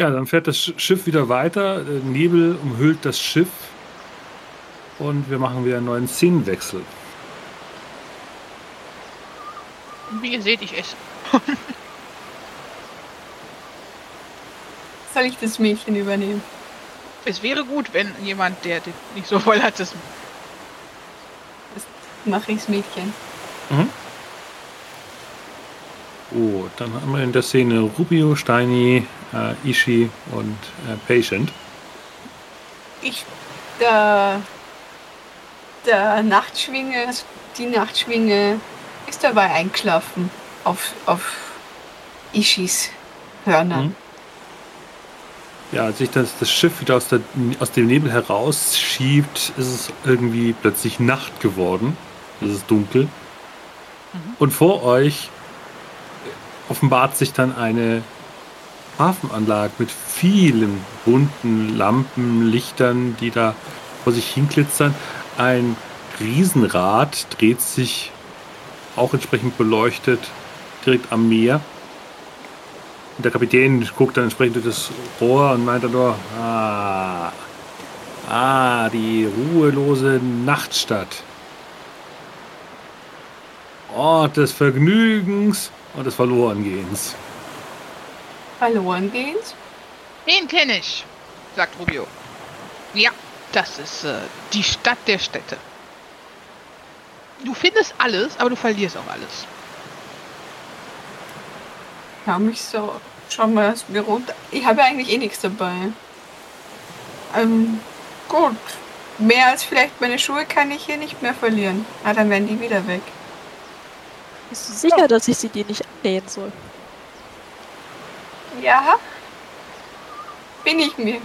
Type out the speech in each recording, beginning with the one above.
Ja, dann fährt das Schiff wieder weiter. Nebel umhüllt das Schiff. Und wir machen wieder einen neuen Szenenwechsel. Wie ihr seht, ich esse. Soll ich das Mädchen übernehmen? Es wäre gut, wenn jemand, der nicht so voll hat, das. Das mache ich's Mädchen. Mhm. Oh, dann haben wir in der Szene Rubio, Steini, äh, Ishi und äh, Patient. Ich, der, der Nachtschwinge, die Nachtschwinge ist dabei eingeschlafen auf, auf Ishis Hörnern. Mhm. Ja, als sich das, das Schiff wieder aus, der, aus dem Nebel herausschiebt, ist es irgendwie plötzlich Nacht geworden. Es ist dunkel. Mhm. Und vor euch offenbart sich dann eine Hafenanlage mit vielen bunten Lampen, Lichtern, die da vor sich hinglitzern. Ein Riesenrad dreht sich auch entsprechend beleuchtet direkt am Meer. Und der Kapitän guckt dann entsprechend durch das Rohr und meint dann nur, ah, ah, die ruhelose Nachtstadt. Ort des Vergnügens und des Verlorengehens. Verlorengehens? Den kenne ich, sagt Rubio. Ja, das ist äh, die Stadt der Städte. Du findest alles, aber du verlierst auch alles. Ja, mich so. Schau mal das Büro. Ich habe eigentlich eh nichts dabei. Ähm, gut. Mehr als vielleicht meine Schuhe kann ich hier nicht mehr verlieren. Ah, dann werden die wieder weg. Bist du sicher, oh. dass ich sie dir nicht annähen soll? Ja. Bin ich mir.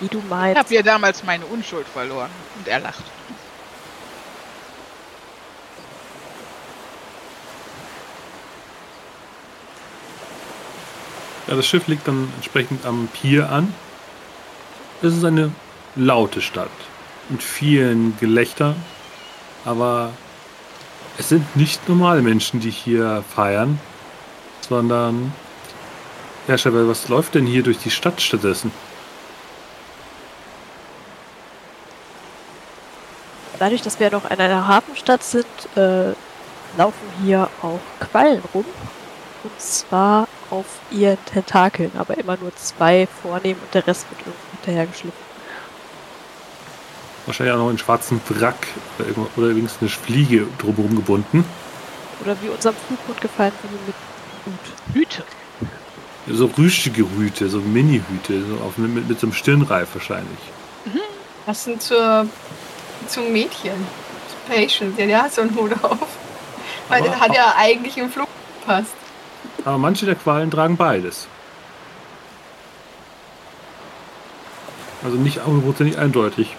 Wie du meinst. Ich habe ja damals meine Unschuld verloren. Und er lacht. Ja, das Schiff liegt dann entsprechend am Pier an. Es ist eine laute Stadt mit vielen Gelächter, aber es sind nicht normale Menschen, die hier feiern, sondern Herr Chabel, was läuft denn hier durch die Stadt stattdessen? Dadurch, dass wir noch in einer Hafenstadt sind, äh, laufen hier auch Quallen rum. Und zwar auf ihren Tentakeln, aber immer nur zwei vornehmen und der Rest wird irgendwie hinterhergeschliffen. Wahrscheinlich auch noch einen schwarzen Wrack oder übrigens eine Fliege drumherum gebunden. Oder wie unserem Flughund gefallen würde mit Hut. Hüte. So rüstige Hüte, so Mini-Hüte, so auf, mit, mit so einem Stirnreif wahrscheinlich. Mhm. Was sind zur, zum Mädchen? Patient, der, der hat so einen Hut auf. Weil der hat ja eigentlich im Flug gepasst. Aber manche der Qualen tragen beides. Also nicht nicht eindeutig.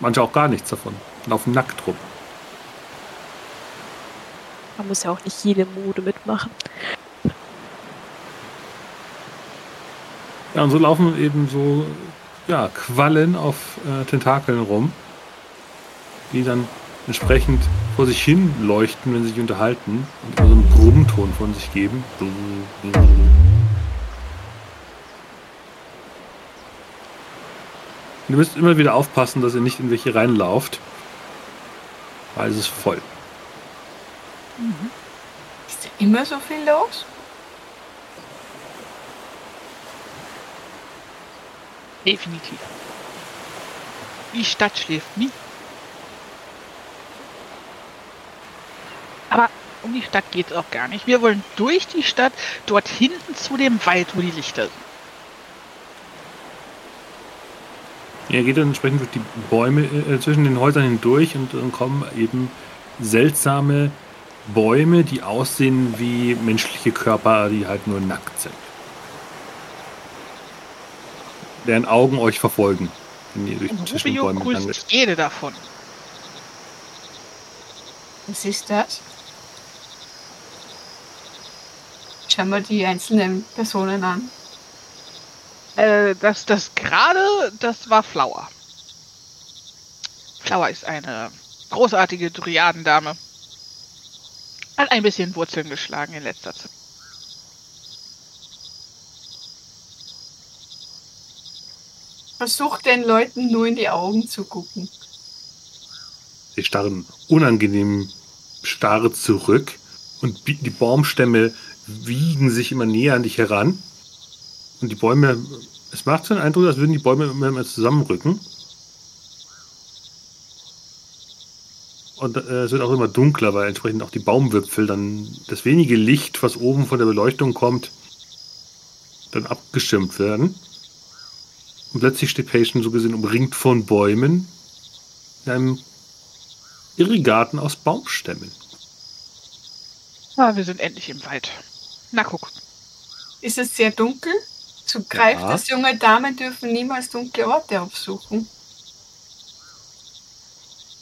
Manche auch gar nichts davon. Laufen nackt rum. Man muss ja auch nicht jede Mode mitmachen. Ja, und so laufen eben so ja, Quallen auf äh, Tentakeln rum, die dann entsprechend vor sich hin leuchten, wenn sie sich unterhalten und so einen Brummton von sich geben. Ihr müsst immer wieder aufpassen, dass ihr nicht in welche reinlauft, weil es ist voll. Mhm. Ist da immer so viel los? Definitiv. Die Stadt schläft nie. Aber um die Stadt geht es auch gar nicht. Wir wollen durch die Stadt, dort hinten zu dem Wald, wo die Lichter sind. Ja, geht dann entsprechend durch die Bäume äh, zwischen den Häusern hindurch und dann kommen eben seltsame Bäume, die aussehen wie menschliche Körper, die halt nur nackt sind. Deren Augen euch verfolgen, wenn ihr durch und zwischen den Bäumen grüßt jede davon. Was ist das? Schauen wir die einzelnen Personen an. Äh, das, das gerade, das war Flower. Flower ist eine großartige Dryadendame. Hat ein bisschen Wurzeln geschlagen in letzter Zeit. Versucht den Leuten nur in die Augen zu gucken. Sie starren unangenehm starr zurück und die Baumstämme wiegen sich immer näher an dich heran. Und die Bäume, es macht so einen Eindruck, als würden die Bäume immer mehr zusammenrücken. Und äh, es wird auch immer dunkler, weil entsprechend auch die Baumwipfel dann das wenige Licht, was oben von der Beleuchtung kommt, dann abgeschirmt werden. Und plötzlich steht Patient so gesehen umringt von Bäumen in einem Irrigaten aus Baumstämmen. Ah, wir sind endlich im Wald. Na guck. Ist es sehr dunkel? So greift Ja. das junge Damen dürfen niemals dunkle Orte aufsuchen.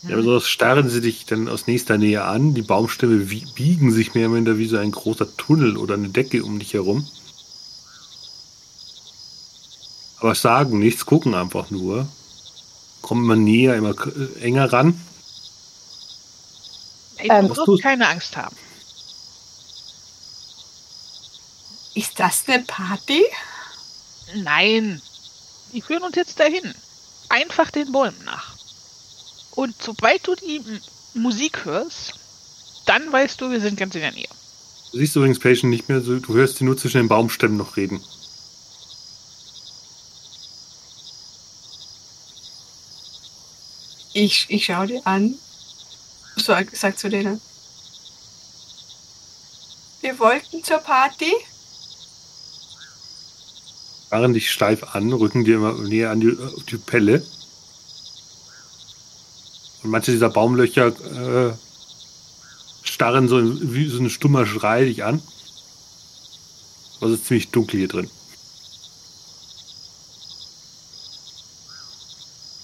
Ja, aber so starren sie dich dann aus nächster Nähe an. Die Baumstämme wie, biegen sich mehr oder minder wie so ein großer Tunnel oder eine Decke um dich herum. Aber sagen nichts, gucken einfach nur. Kommen immer näher, immer enger ran. Ähm, du musst keine Angst haben. Ist das eine Party? Nein. Die führen uns jetzt dahin. Einfach den Bäumen nach. Und sobald du die M Musik hörst, dann weißt du, wir sind ganz in der Nähe. Du siehst übrigens Patient nicht mehr, so, du hörst sie nur zwischen den Baumstämmen noch reden. Ich, ich schaue dir an. Sag, sag zu denen. Wir wollten zur Party. Starren dich steif an, rücken dir immer näher an die, die Pelle. Und manche dieser Baumlöcher äh, starren so wie so ein stummer Schrei dich an. Aber es ist ziemlich dunkel hier drin.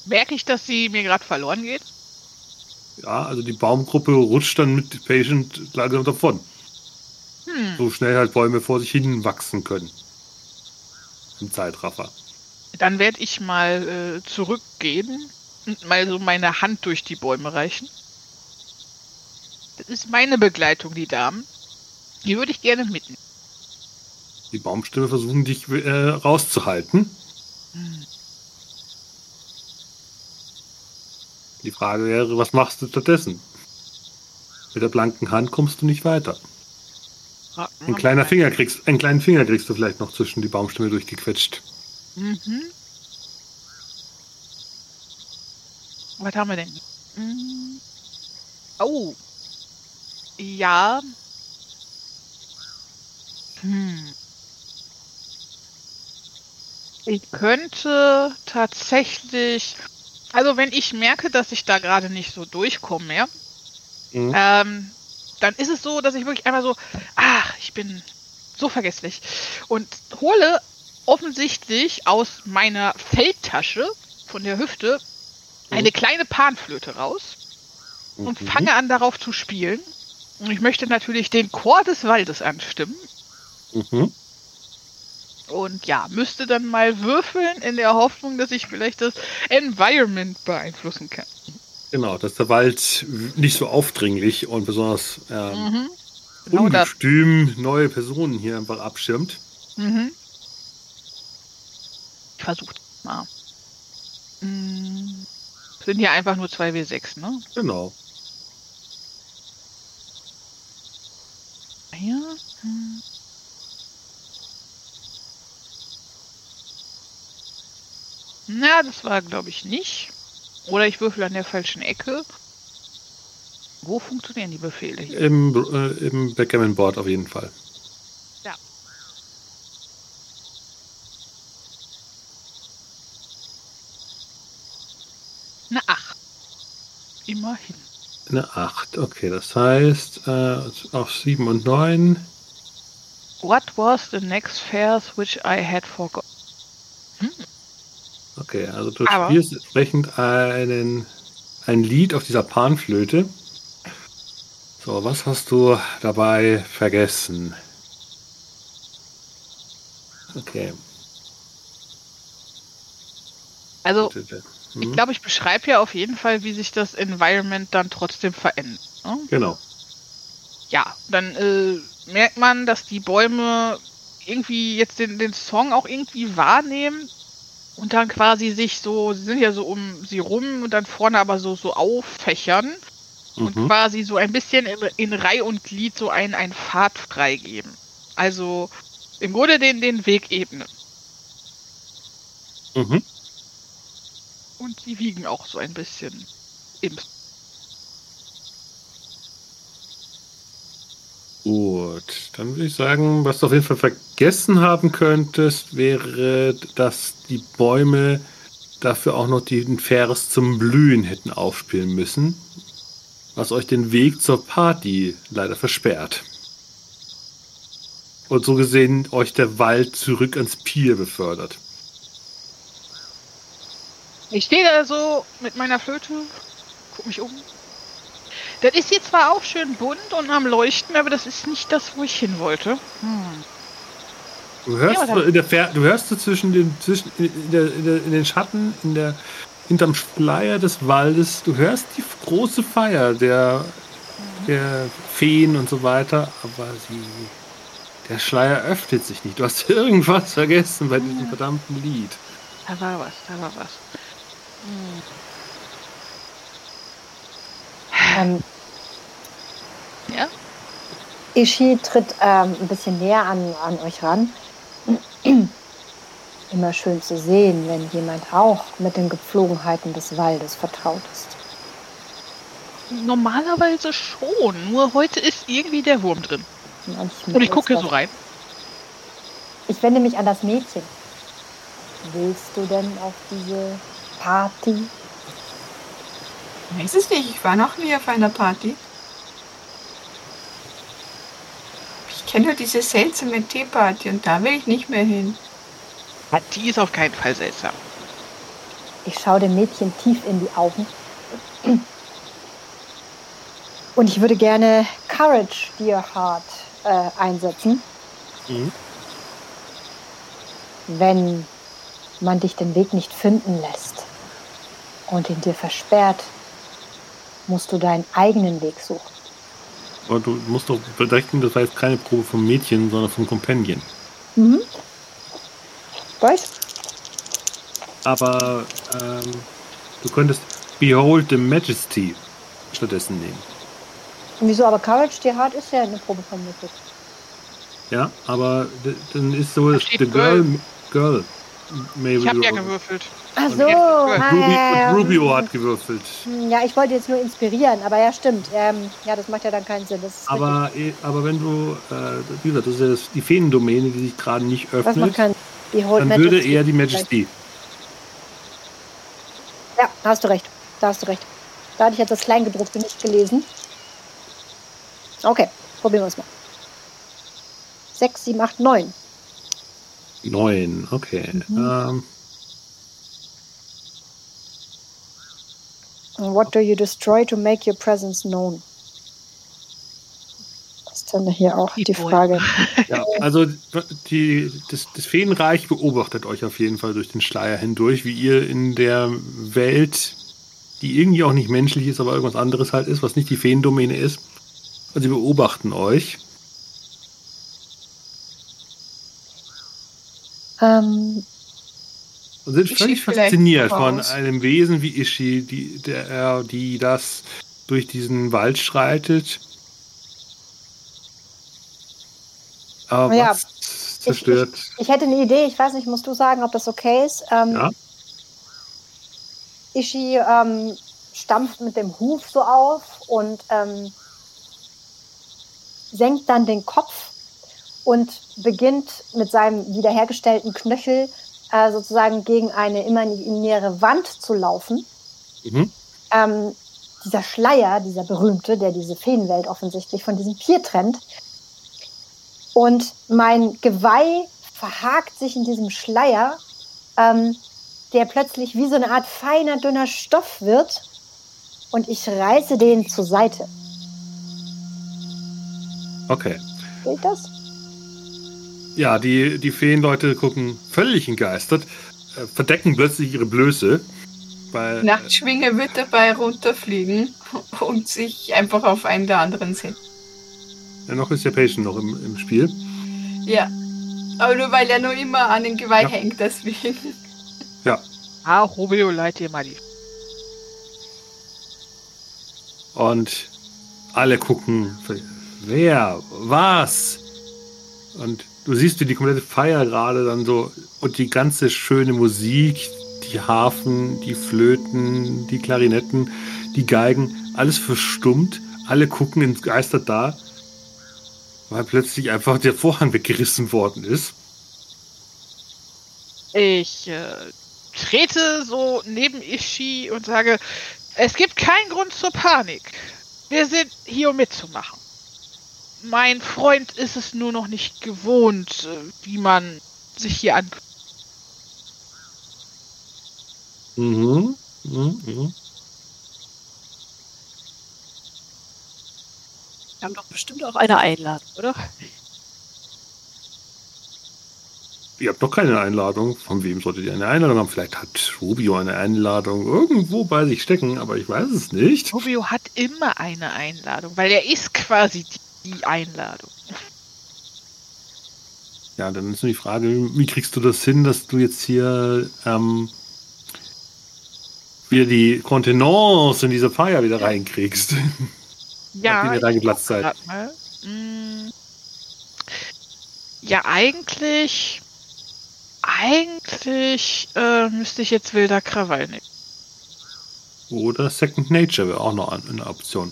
Merke ich, dass sie mir gerade verloren geht? Ja, also die Baumgruppe rutscht dann mit Patient langsam davon. Hm. So schnell halt Bäume vor sich hin wachsen können. Im Zeitraffer. Dann werde ich mal äh, zurückgehen und mal so meine Hand durch die Bäume reichen. Das ist meine Begleitung, die Damen. Die würde ich gerne mitnehmen. Die Baumstämme versuchen dich äh, rauszuhalten. Die Frage wäre, was machst du stattdessen? Mit der blanken Hand kommst du nicht weiter. Ein kleiner Finger kriegst, einen kleinen Finger kriegst du vielleicht noch zwischen die Baumstämme durchgequetscht. Mhm. Was haben wir denn? Hm. Oh. Ja. Hm. Ich könnte tatsächlich. Also wenn ich merke, dass ich da gerade nicht so durchkomme mehr, Mhm. ähm, dann ist es so, dass ich wirklich einmal so, ach, ich bin so vergesslich und hole offensichtlich aus meiner Feldtasche von der Hüfte eine kleine Panflöte raus und Mhm. fange an darauf zu spielen. Und ich möchte natürlich den Chor des Waldes anstimmen. Mhm. Und ja, müsste dann mal würfeln in der Hoffnung, dass ich vielleicht das Environment beeinflussen kann. Genau, dass der Wald nicht so aufdringlich und besonders ähm, Mhm. Genau ungestüm neue Personen hier einfach abschirmt. Mhm. Ich versuche mal. Mm, Sind hier einfach nur 2W6, ne? Genau. Hier. Hm. Na, das war, glaube ich, nicht. Oder ich würfel an der falschen Ecke. Wo funktionieren die Befehle hier? Im, äh, im Backgammon-Board auf jeden Fall. Ja. Eine 8. Immerhin. Eine 8. Okay, das heißt, äh, auf 7 und 9. What was the next phrase which I had forgotten? Okay, also du Aber- spielst entsprechend einen, ein Lied auf dieser Panflöte. So, was hast du dabei vergessen? Okay. Also, bitte. ich Hm, glaube, ich beschreibe ja auf jeden Fall, wie sich das Environment dann trotzdem verändert. Ne? Genau. Ja, dann äh, merkt man, dass die Bäume irgendwie jetzt den, den Song auch irgendwie wahrnehmen und dann quasi sich so, sie sind ja so um sie rum und dann vorne aber so, so auffächern und Mhm. quasi so ein bisschen in, in Reih und Glied so einen, einen Pfad freigeben. Also im Grunde den, den Weg ebnen. Mhm. Und sie wiegen auch so ein bisschen im. Gut, dann würde ich sagen, was du auf jeden Fall vergessen haben könntest, wäre, dass die Bäume dafür auch noch den Vers zum Blühen hätten aufspielen müssen, was euch den Weg zur Party leider versperrt. Und so gesehen euch der Wald zurück ans Pier befördert. Ich stehe da so mit meiner Flöte, guck mich um. Das ist hier zwar auch schön bunt und am Leuchten, aber das ist nicht das, wo ich hin wollte. Hm. Du hörst Ja, in der Fer du hörst so zwischen den zwischen in, der, in, der, in den Schatten in der hinterm Schleier des Waldes, du hörst die große Feier der der Feen und so weiter, aber sie der Schleier öffnet sich nicht. Du hast irgendwas vergessen bei diesem verdammten Lied. Da war was, da war was. Ähm, Ja? Ishi tritt ähm, ein bisschen näher an, an euch ran. Immer schön zu sehen, wenn jemand auch mit den Gepflogenheiten des Waldes vertraut ist. Normalerweise schon, nur heute ist irgendwie der Wurm drin. Manchmal Und ich gucke das- so rein. Ich wende mich an das Mädchen. Willst du denn auf diese Party? Weiß es nicht, ich war noch nie auf einer Party. Ich kenne nur diese seltsame Teeparty und da will ich nicht mehr hin. Die ist auf keinen Fall seltsam. Ich schaue dem Mädchen tief in die Augen. Und ich würde gerne Courage, Dear Heart, äh, einsetzen. Mhm. Wenn man dich den Weg nicht finden lässt und ihn dir versperrt, musst du deinen eigenen Weg suchen. Aber du musst doch bedenken, das war jetzt keine Probe vom Mädchen, sondern vom Companion. Mhm. Weiß? Aber ähm, du könntest Behold the Majesty stattdessen nehmen. Wieso? Aber Courage, Dear Heart ist ja eine Probe von Mythic. Ja, aber d- dann ist so, the girl, girl may Ich habe ja gewürfelt. Ach Und so. jetzt- ah, Ruby, und Rubio hat gewürfelt. Ja, ich wollte jetzt nur inspirieren, aber ja, stimmt. Ähm, ja, das macht ja dann keinen Sinn. Richtig. Aber, eh, aber wenn du, äh, wie gesagt, das ist ja das, die Feendomäne, die sich gerade nicht öffnet, dann würde Majesty eher die Majesty. Ja, da hast du recht. Da hast du recht. Da hatte ich jetzt das Kleingedruckte nicht gelesen. Okay, probieren wir es mal. 6, 7, 8, 9. Neun, okay. Ähm, What do you destroy to make your presence known? Das ist dann hier auch Die die. Frage. ja, also die, das, das Feenreich beobachtet euch auf jeden Fall durch den Schleier hindurch, wie ihr in der Welt, die irgendwie auch nicht menschlich ist, aber irgendwas anderes halt ist, was nicht die Feendomäne ist. Und sie beobachten euch. Ähm, Und sind völlig fasziniert von einem Wesen wie Ishi, die, der, die das durch diesen Wald schreitet. Aber Ja, was zerstört. ich hätte eine Idee, ich weiß nicht, musst du sagen, ob das okay ist. Ähm, Ja. Ishi ähm, stampft mit dem Huf so auf und ähm, senkt dann den Kopf und beginnt mit seinem wiederhergestellten Knöchel äh, sozusagen gegen eine imaginäre Wand zu laufen. Mhm. Ähm, dieser Schleier, dieser berühmte, der diese Feenwelt offensichtlich von diesem Pier trennt. Und mein Geweih verhakt sich in diesem Schleier, ähm, der plötzlich wie so eine Art feiner, dünner Stoff wird. Und ich reiße den zur Seite. Okay. Geht das? Ja, die, die Feenleute gucken völlig entgeistert, äh, verdecken plötzlich ihre Blöße. Weil, Nachtschwinge wird dabei runterfliegen und sich einfach auf einen der anderen setzen. äh, noch ist der Patient noch im, im Spiel. Ja. Aber nur weil er nur immer an den Geweih Ja. hängt, deswegen. Ah, Rubio, leid dir mal die. Und alle gucken, wer, was? Und du siehst, wie die komplette Feier gerade dann so und die ganze schöne Musik, die Harfen, die Flöten, die Klarinetten, die Geigen, alles verstummt. Alle gucken entgeistert da, weil plötzlich einfach der Vorhang weggerissen worden ist. Ich äh, trete so neben Ishi und sage, es gibt keinen Grund zur Panik. Wir sind hier, um mitzumachen. Mein Freund ist es nur noch nicht gewohnt, äh, wie man sich hier an. Mhm. Mhm. mhm. Wir haben doch bestimmt auch eine Einladung, oder? Ihr habt doch keine Einladung. Von wem solltet ihr eine Einladung haben? Vielleicht hat Rubio eine Einladung irgendwo bei sich stecken, aber ich weiß es nicht. Rubio hat immer eine Einladung, weil er ist quasi die Einladung. Ja, dann ist nur die Frage, wie kriegst du das hin, dass du jetzt hier ähm, wieder die Kontenance in diese Feier wieder reinkriegst? Ja. Nachdem ihr da geplatzt seid. Mm. Ja, eigentlich. Eigentlich äh, müsste ich jetzt wilder Krawall nehmen. Oder Second Nature wäre auch noch eine Option.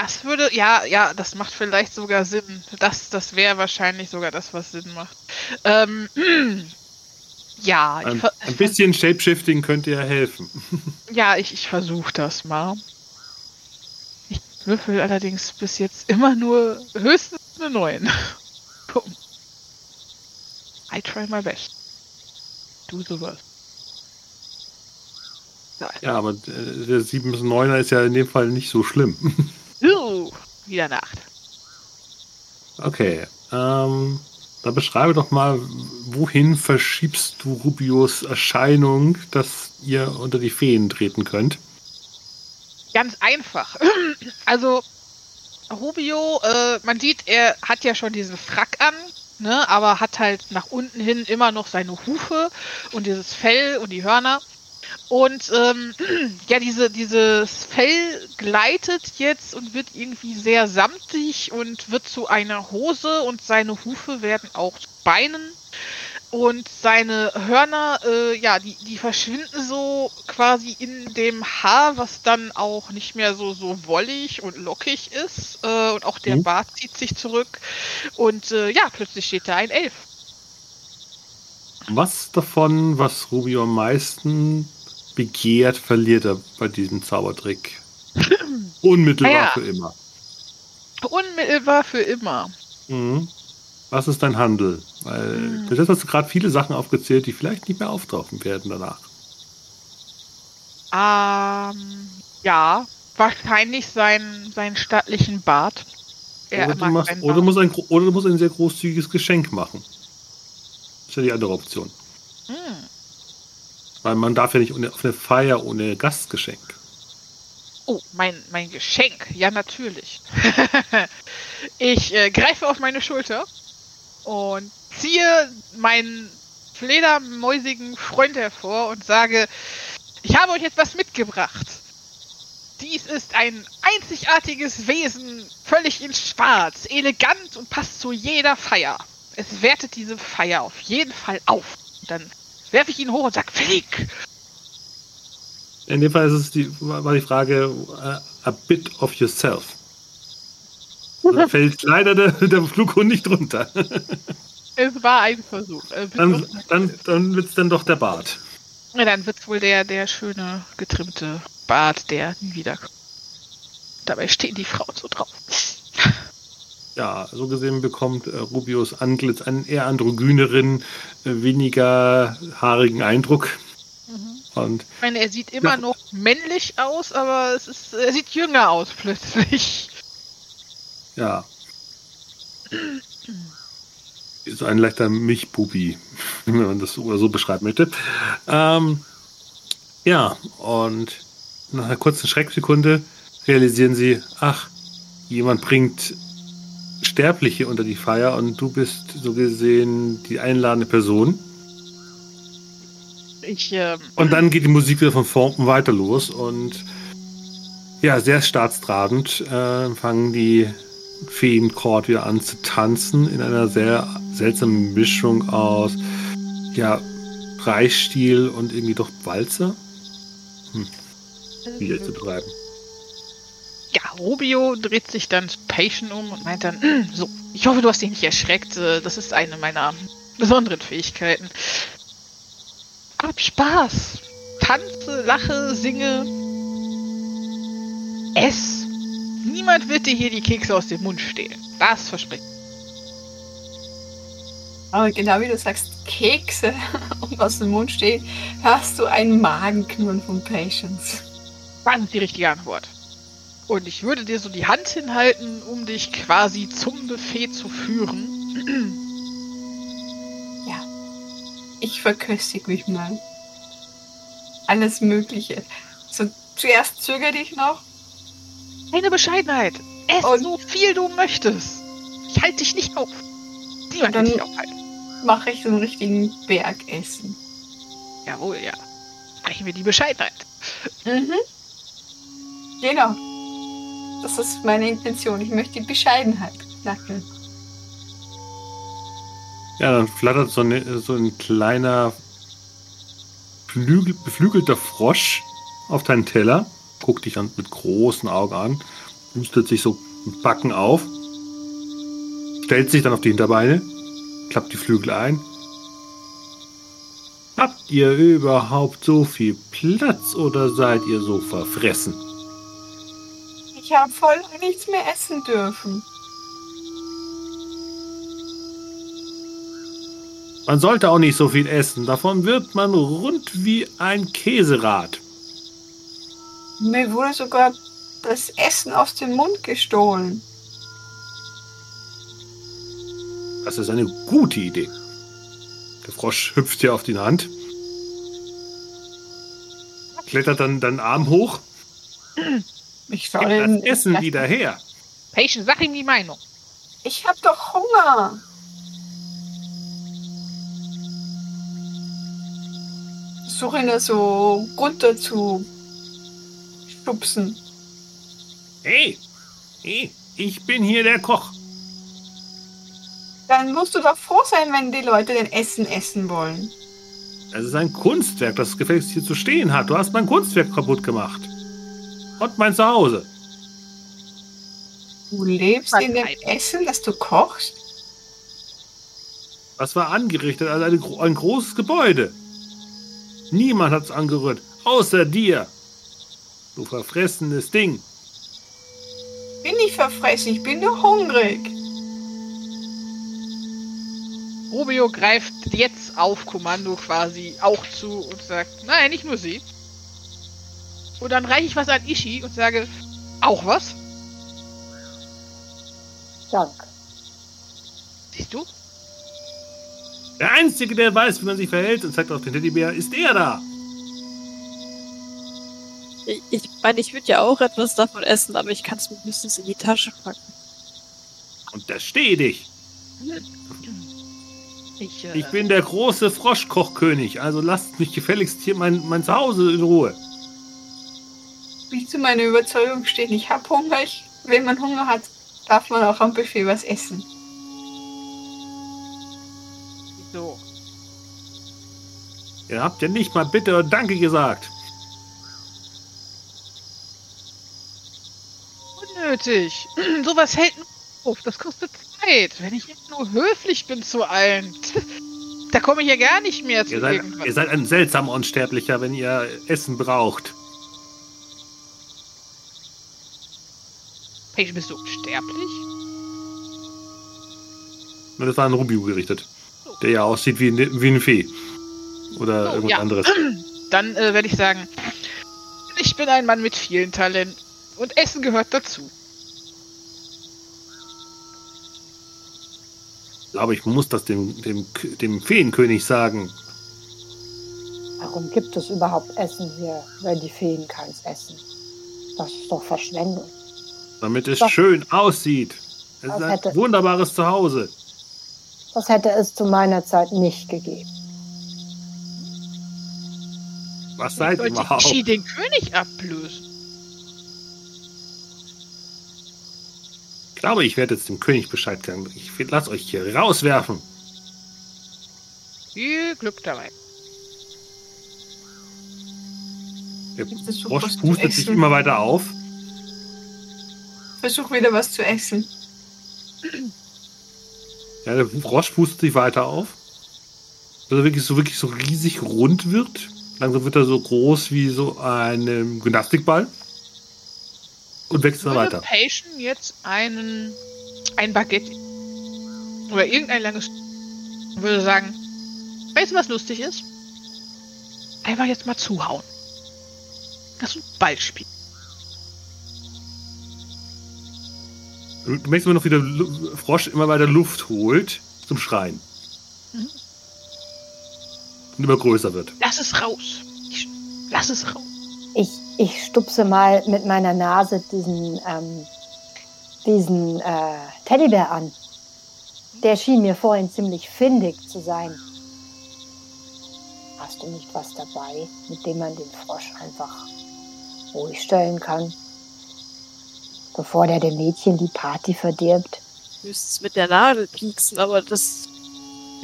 Das würde, ja, ja, das macht vielleicht sogar Sinn. Das, das wäre wahrscheinlich sogar das, was Sinn macht. Ähm, ja. Ein, ein bisschen Shapeshifting könnte ja helfen. Ja, ich, ich versuche das mal. Ich würfel allerdings bis jetzt immer nur höchstens eine 9. Gucken. I try my best. Do the worst. Ja, aber äh, der 7 bis 9er ist ja in dem Fall nicht so schlimm. Uh, wieder Nacht. Okay. Ähm, dann beschreibe doch mal, wohin verschiebst du Rubios Erscheinung, dass ihr unter die Feen treten könnt? Ganz einfach. Also, Rubio, äh, man sieht, er hat ja schon diesen Frack an, ne, aber hat halt nach unten hin immer noch seine Hufe und dieses Fell und die Hörner. Und ähm, ja, diese, dieses Fell gleitet jetzt und wird irgendwie sehr samtig und wird zu einer Hose und seine Hufe werden auch zu Beinen. Und seine Hörner, äh, ja, die, die verschwinden so quasi in dem Haar, was dann auch nicht mehr so, so wollig und lockig ist. Äh, und auch der Mhm. Bart zieht sich zurück. Und äh, ja, plötzlich steht da ein Elf. Was davon, was Rubio am meisten begehrt, verliert er bei diesem Zaubertrick? Unmittelbar Ah ja. für immer. Unmittelbar für immer. Mhm. Was ist dein Handel? Weil Mhm. jetzt hast du gerade viele Sachen aufgezählt, die vielleicht nicht mehr auftauchen werden danach. Ähm, ja, wahrscheinlich seinen, seinen stattlichen Bart. Er oder, du machst, seinen oder, du Bart. musst ein, oder du musst ein sehr großzügiges Geschenk machen. Das ist ja die andere Option. Hm. Weil man darf ja nicht auf eine Feier ohne Gastgeschenk. Oh, mein, mein Geschenk. Ja, natürlich. ich äh, greife auf meine Schulter und ziehe meinen fledermäusigen Freund hervor und sage, ich habe euch etwas mitgebracht. Dies ist ein einzigartiges Wesen, völlig in Schwarz, elegant und passt zu jeder Feier. Es wertet diese Feier auf jeden Fall auf. Dann werfe ich ihn hoch und sage, flieg! In dem Fall ist es die, war die Frage, äh, a bit of yourself. Da fällt leider der, der Flughund nicht runter. Es war ein Versuch. Äh, Dann, dann, dann wird es dann doch der Bart. Ja, dann wird es wohl der, der schöne, getrimmte Bart, der nie wiederkommt. Dabei steht die Frau so drauf. Ja, so gesehen bekommt äh, Rubios Antlitz einen eher androgyneren, äh, weniger haarigen Eindruck. Und Ich meine, er sieht immer Ja. noch männlich aus, aber es ist, er sieht jünger aus plötzlich. ja. Ist ein leichter Milchbubi, wenn man das so so beschreiben möchte. Ähm, ja, und nach einer kurzen Schrecksekunde realisieren sie, ach, jemand bringt Sterbliche unter die Feier und du bist so gesehen die einladende Person. Ich, ähm, Und dann geht die Musik wieder von vorn weiter los und ja, sehr staatstragend äh, fangen die Feenchord wieder an zu tanzen in einer sehr seltsamen Mischung aus ja, Freistil und irgendwie doch Walzer. Hm. Wieder zu betreiben. Ja, Rubio dreht sich dann zu Patient um und meint dann, "Hm, so, ich hoffe, du hast dich nicht erschreckt. äh, Das ist eine meiner besonderen Fähigkeiten. Hab Spaß. Tanze, lache, singe. Ess. Niemand wird dir hier die Kekse aus dem Mund stehlen. Das verspricht. Aber genau wie du sagst, Kekse und aus dem Mund steht, hast du ein Magenknurren von Patience. Das ist die richtige Antwort. Und ich würde dir so die Hand hinhalten, um dich quasi zum Buffet zu führen. Ja. Ich verköstige mich mal. Alles Mögliche. So, zuerst zögere dich noch. Keine Bescheidenheit. Ess Und- so viel du möchtest. Ich halte dich nicht auf. Niemand wird dich aufhalten. Mache ich so einen richtigen Bergessen. Jawohl, ja. Sprechen wir die Bescheidenheit. Mhm. Genau. Das ist meine Intention. Ich möchte die Bescheidenheit knacken. Ja, dann flattert so, eine, so ein kleiner Flügel, beflügelter Frosch auf deinen Teller, guckt dich an, mit großen Augen an, hustet sich so mit Backen auf, stellt sich dann auf die Hinterbeine, klappt die Flügel ein. Habt ihr überhaupt so viel Platz oder seid ihr so verfressen? Ich habe voll nichts mehr essen dürfen. Man sollte auch nicht so viel essen, davon wird man rund wie ein Käserad. Mir wurde sogar das Essen aus dem Mund gestohlen. Das ist eine gute Idee. Der Frosch hüpft dir auf die Hand, klettert dann deinen Arm hoch, Ich soll das Essen wieder her. Patient, sag ihm die Meinung. Ich habe doch Hunger. Versuche ihn da so runter zu stupsen. Hey, hey, ich bin hier der Koch. Dann musst du doch froh sein, wenn die Leute den Essen essen wollen. Das ist ein Kunstwerk, das gefälligst hier zu stehen hat. Du hast mein Kunstwerk kaputt gemacht. Und mein Zuhause. Du lebst in dem. Essen, das du kochst? Das war angerichtet als eine, ein großes Gebäude. Niemand hat es angerührt, außer dir. Du verfressenes Ding. Bin ich verfressen, ich bin nur hungrig. Rubio greift jetzt auf Kommando quasi auch zu und sagt, nein, nicht nur sie. Und dann reiche ich was an Ishi und sage, auch was? Dank. Siehst du? Der Einzige, der weiß, wie man sich verhält und zeigt auf den Teddybär, ist er da. Ich, ich meine, ich würde ja auch etwas davon essen, aber ich kann es mir höchstens in die Tasche packen. Und der steh dich. Ich, äh, Ich bin der große Froschkochkönig, also lasst mich gefälligst hier mein, mein Zuhause in Ruhe. Wie zu meiner Überzeugung stehen, ich habe Hunger. Ich, wenn man Hunger hat, darf man auch am Buffet was essen. so. Ihr habt ja nicht mal Bitte und Danke gesagt. Unnötig. Sowas hält nur auf. Das kostet Zeit. Wenn ich jetzt nur höflich bin zu allen. Da komme ich ja gar nicht mehr zu Ihr seid, irgendwas. ihr seid ein seltsamer Unsterblicher, wenn ihr Essen braucht. Paige, bist du unsterblich? Das war an Rubio gerichtet. Der ja aussieht wie, eine- wie eine Fee. Oder So, irgendwas ja. anderes. Dann äh, werde ich sagen, ich bin ein Mann mit vielen Talenten. Und Essen gehört dazu. Aber ich muss das dem, dem, dem Feenkönig sagen. Warum gibt es überhaupt Essen hier, wenn die Feen keins essen? Das ist doch Verschwendung. Damit es Was- schön aussieht. Es ist ein hätte- wunderbares Zuhause. Das hätte es zu meiner Zeit nicht gegeben. Was seid ihr überhaupt? Ishi den König ablösen? Ich glaube, ich werde jetzt dem König Bescheid sagen. Ich lasse euch hier rauswerfen. Viel Glück dabei. Der Frosch pustet sich immer weiter auf. Versuch wieder was zu essen. Ja, der Frosch pustet sich weiter auf. Bis er wirklich so, wirklich so riesig rund wird. Langsam wird er so groß wie so ein ähm, Gymnastikball. Und wächst dann Würde weiter. Patient jetzt einen, ein Baguette oder irgendein langes würde sagen, weißt du, was lustig ist? Einfach jetzt mal zuhauen. Lass uns Ball spielen. Du du merkst immer noch, wie der Frosch immer weiter Luft holt zum Schreien. Mhm. Und immer größer wird. Lass es raus. Ich, lass es raus. Ich, ich stupse mal mit meiner Nase diesen, ähm, diesen äh, Teddybär an. Der schien mir vorhin ziemlich findig zu sein. Hast du nicht was dabei, mit dem man den Frosch einfach ruhig stellen kann? Bevor der dem Mädchen die Party verdirbt? Höchstens mit der Nadel pieksen, aber das.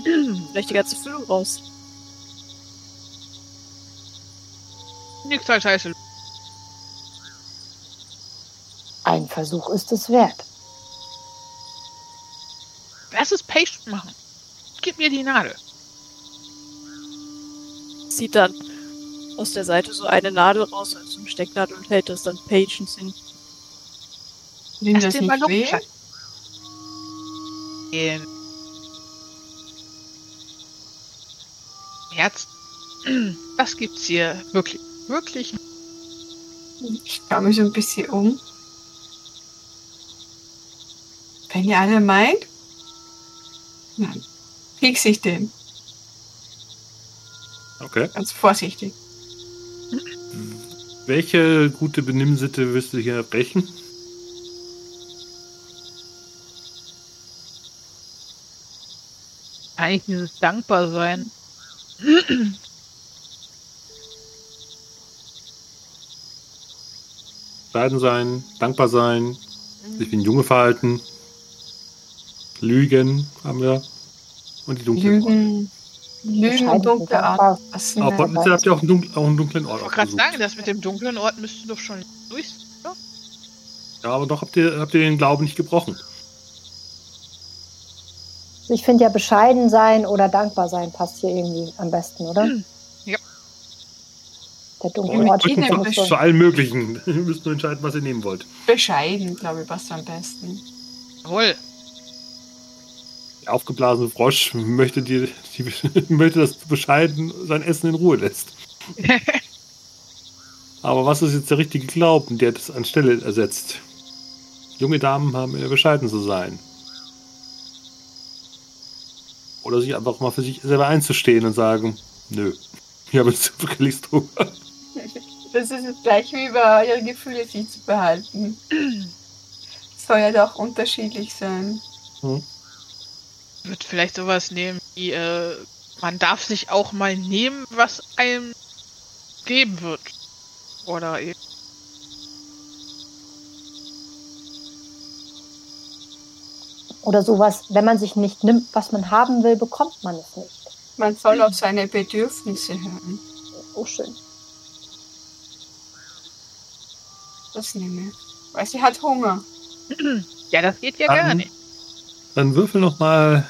Vielleicht die ganze Füllung raus. Nichts als heiße Luft. Ein Versuch ist es wert. Lass es Patient machen. Gib mir die Nadel. Zieht dann aus der Seite so eine Nadel raus als eine Stecknadel und hält das dann Patience hin. Nimm das den nicht Ballon weh? Ähm. Herz. Was gibt's hier wirklich? Wirklich? Ich schaue mich so ein bisschen um. Wenn ihr alle meint, dann piekse ich den. Okay. Ganz vorsichtig. Welche gute Benimmsitte wirst du hier brechen? Eigentlich dieses Dankbarsein. Bescheiden sein, dankbar sein, sich wie ein Junge verhalten, Lügen haben wir. Und die dunklen Orte. Lügen, Lügen und dunkle. Art. Aber potenziell habt ihr auch einen, dunklen, auch einen dunklen Ort Ich wollte gerade sagen, das mit dem dunklen Ort müsste doch schon durch. Oder? Ja, aber doch habt ihr, habt ihr den Glauben nicht gebrochen. Ich finde ja bescheiden sein oder dankbar sein passt hier irgendwie am besten, oder? Ja. Der dunkle Ort so. Zu allen möglichen. Ihr müsst nur entscheiden, was ihr nehmen wollt. bescheiden, glaube ich, passt am besten. Jawohl. Der aufgeblasene Frosch möchte, dir, die, möchte, dass du bescheiden sein Essen in Ruhe lässt. Aber was ist jetzt der richtige Glauben, der das anstelle ersetzt? Junge Damen haben eher bescheiden zu sein. Oder sich einfach mal für sich selber einzustehen und sagen, nö, ich habe jetzt wirklich drüber. Das ist das gleiche wie bei ihre Gefühle sich zu behalten. Soll ja doch unterschiedlich sein. Wird vielleicht sowas nehmen wie, äh, man darf sich auch mal nehmen, was einem geben wird. Oder eben. Oder sowas, wenn man sich nicht nimmt, was man haben will, bekommt man es nicht. Man soll auf seine Bedürfnisse hören. Oh, schön. Das nehme ich. Weil sie hat Hunger. Ja, das geht ja Dann- gar nicht. Dann würfel noch mal,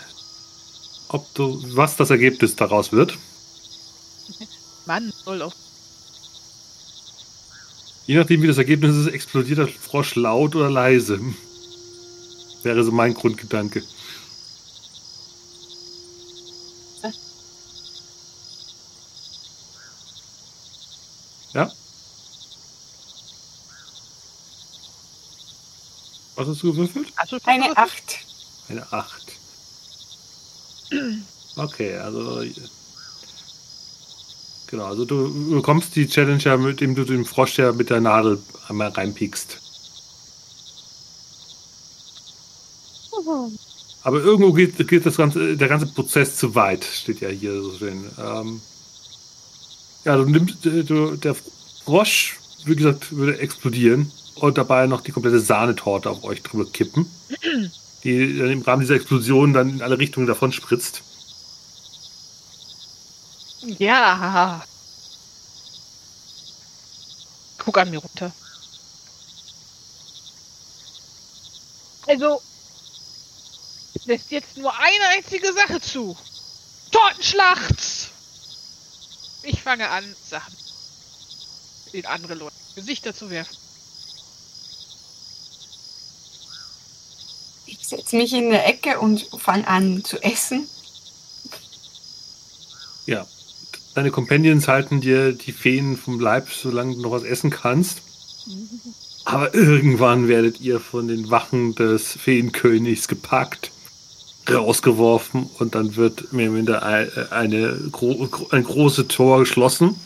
ob du, was das Ergebnis daraus wird. Mann soll auf. Je nachdem, wie das Ergebnis ist, explodiert der Frosch laut oder leise. Wäre so mein Grundgedanke. Ja? Was hast du gewürfelt? Also Eine Acht. Eine 8. Okay, also. Genau, also du bekommst die Challenge ja, mit dem du den Frosch ja mit der Nadel einmal reinpiekst. Aber irgendwo geht, geht das ganze, der ganze Prozess zu weit, steht ja hier so schön. Ähm, Ja, du nimmst, äh, du, der Frosch, wie gesagt, würde explodieren und dabei noch die komplette Sahnetorte auf euch drüber kippen, die dann im Rahmen dieser Explosion dann in alle Richtungen davon spritzt. Ja. Guck an mir runter. Also, lässt jetzt nur eine einzige Sache zu. Tortenschlacht! Ich fange an, Sachen in andere Leute Gesichter zu werfen. Ich setze mich in der Ecke und fange an zu essen. Ja. Deine Companions halten dir die Feen vom Leib, solange du noch was essen kannst. Aber irgendwann werdet ihr von den Wachen des Feenkönigs gepackt, rausgeworfen und dann wird mehr oder minder eine, ein großes Tor geschlossen.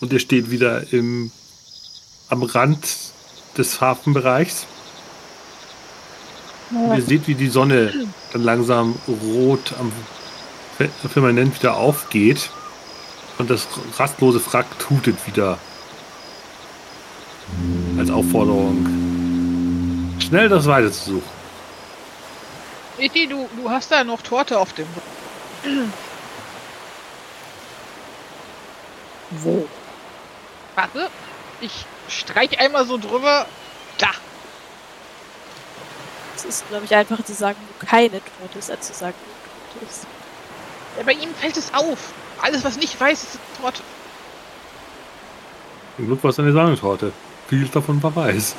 Und ihr steht wieder im, am Rand des Hafenbereichs. Und ihr seht, wie die Sonne dann langsam rot am Firmament wieder aufgeht. Und das rastlose Frack tutet wieder. Als Aufforderung. Schnell das weiter zu suchen. Eti, du, du hast da noch Torte auf dem. Wo? Warte, ich streich einmal so drüber. Da. Es ist, glaube ich, einfacher zu sagen, wo keine Torte ist, als zu sagen, wo Torte ist. Ja, bei ihm fällt es auf. Alles, was nicht weiß, ist eine Torte. Zum Glück war es eine Sahnetorte. Viel davon war weiß.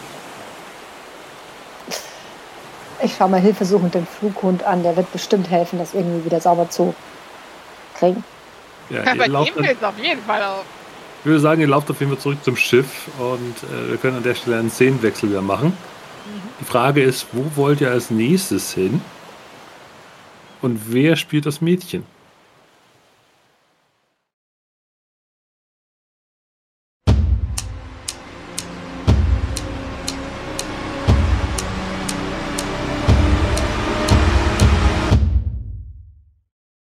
Ich schaue mal hilfesuchend den Flughund an. Der wird bestimmt helfen, das irgendwie wieder sauber zu kriegen. Ja, ihr lauft ihm dann, fällt es auf jeden Fall auf. ich würde sagen, ihr lauft auf jeden Fall zurück zum Schiff und äh, wir können an der Stelle einen Szenenwechsel wieder machen. Die Frage ist, wo wollt ihr als nächstes hin? Und wer spielt das Mädchen?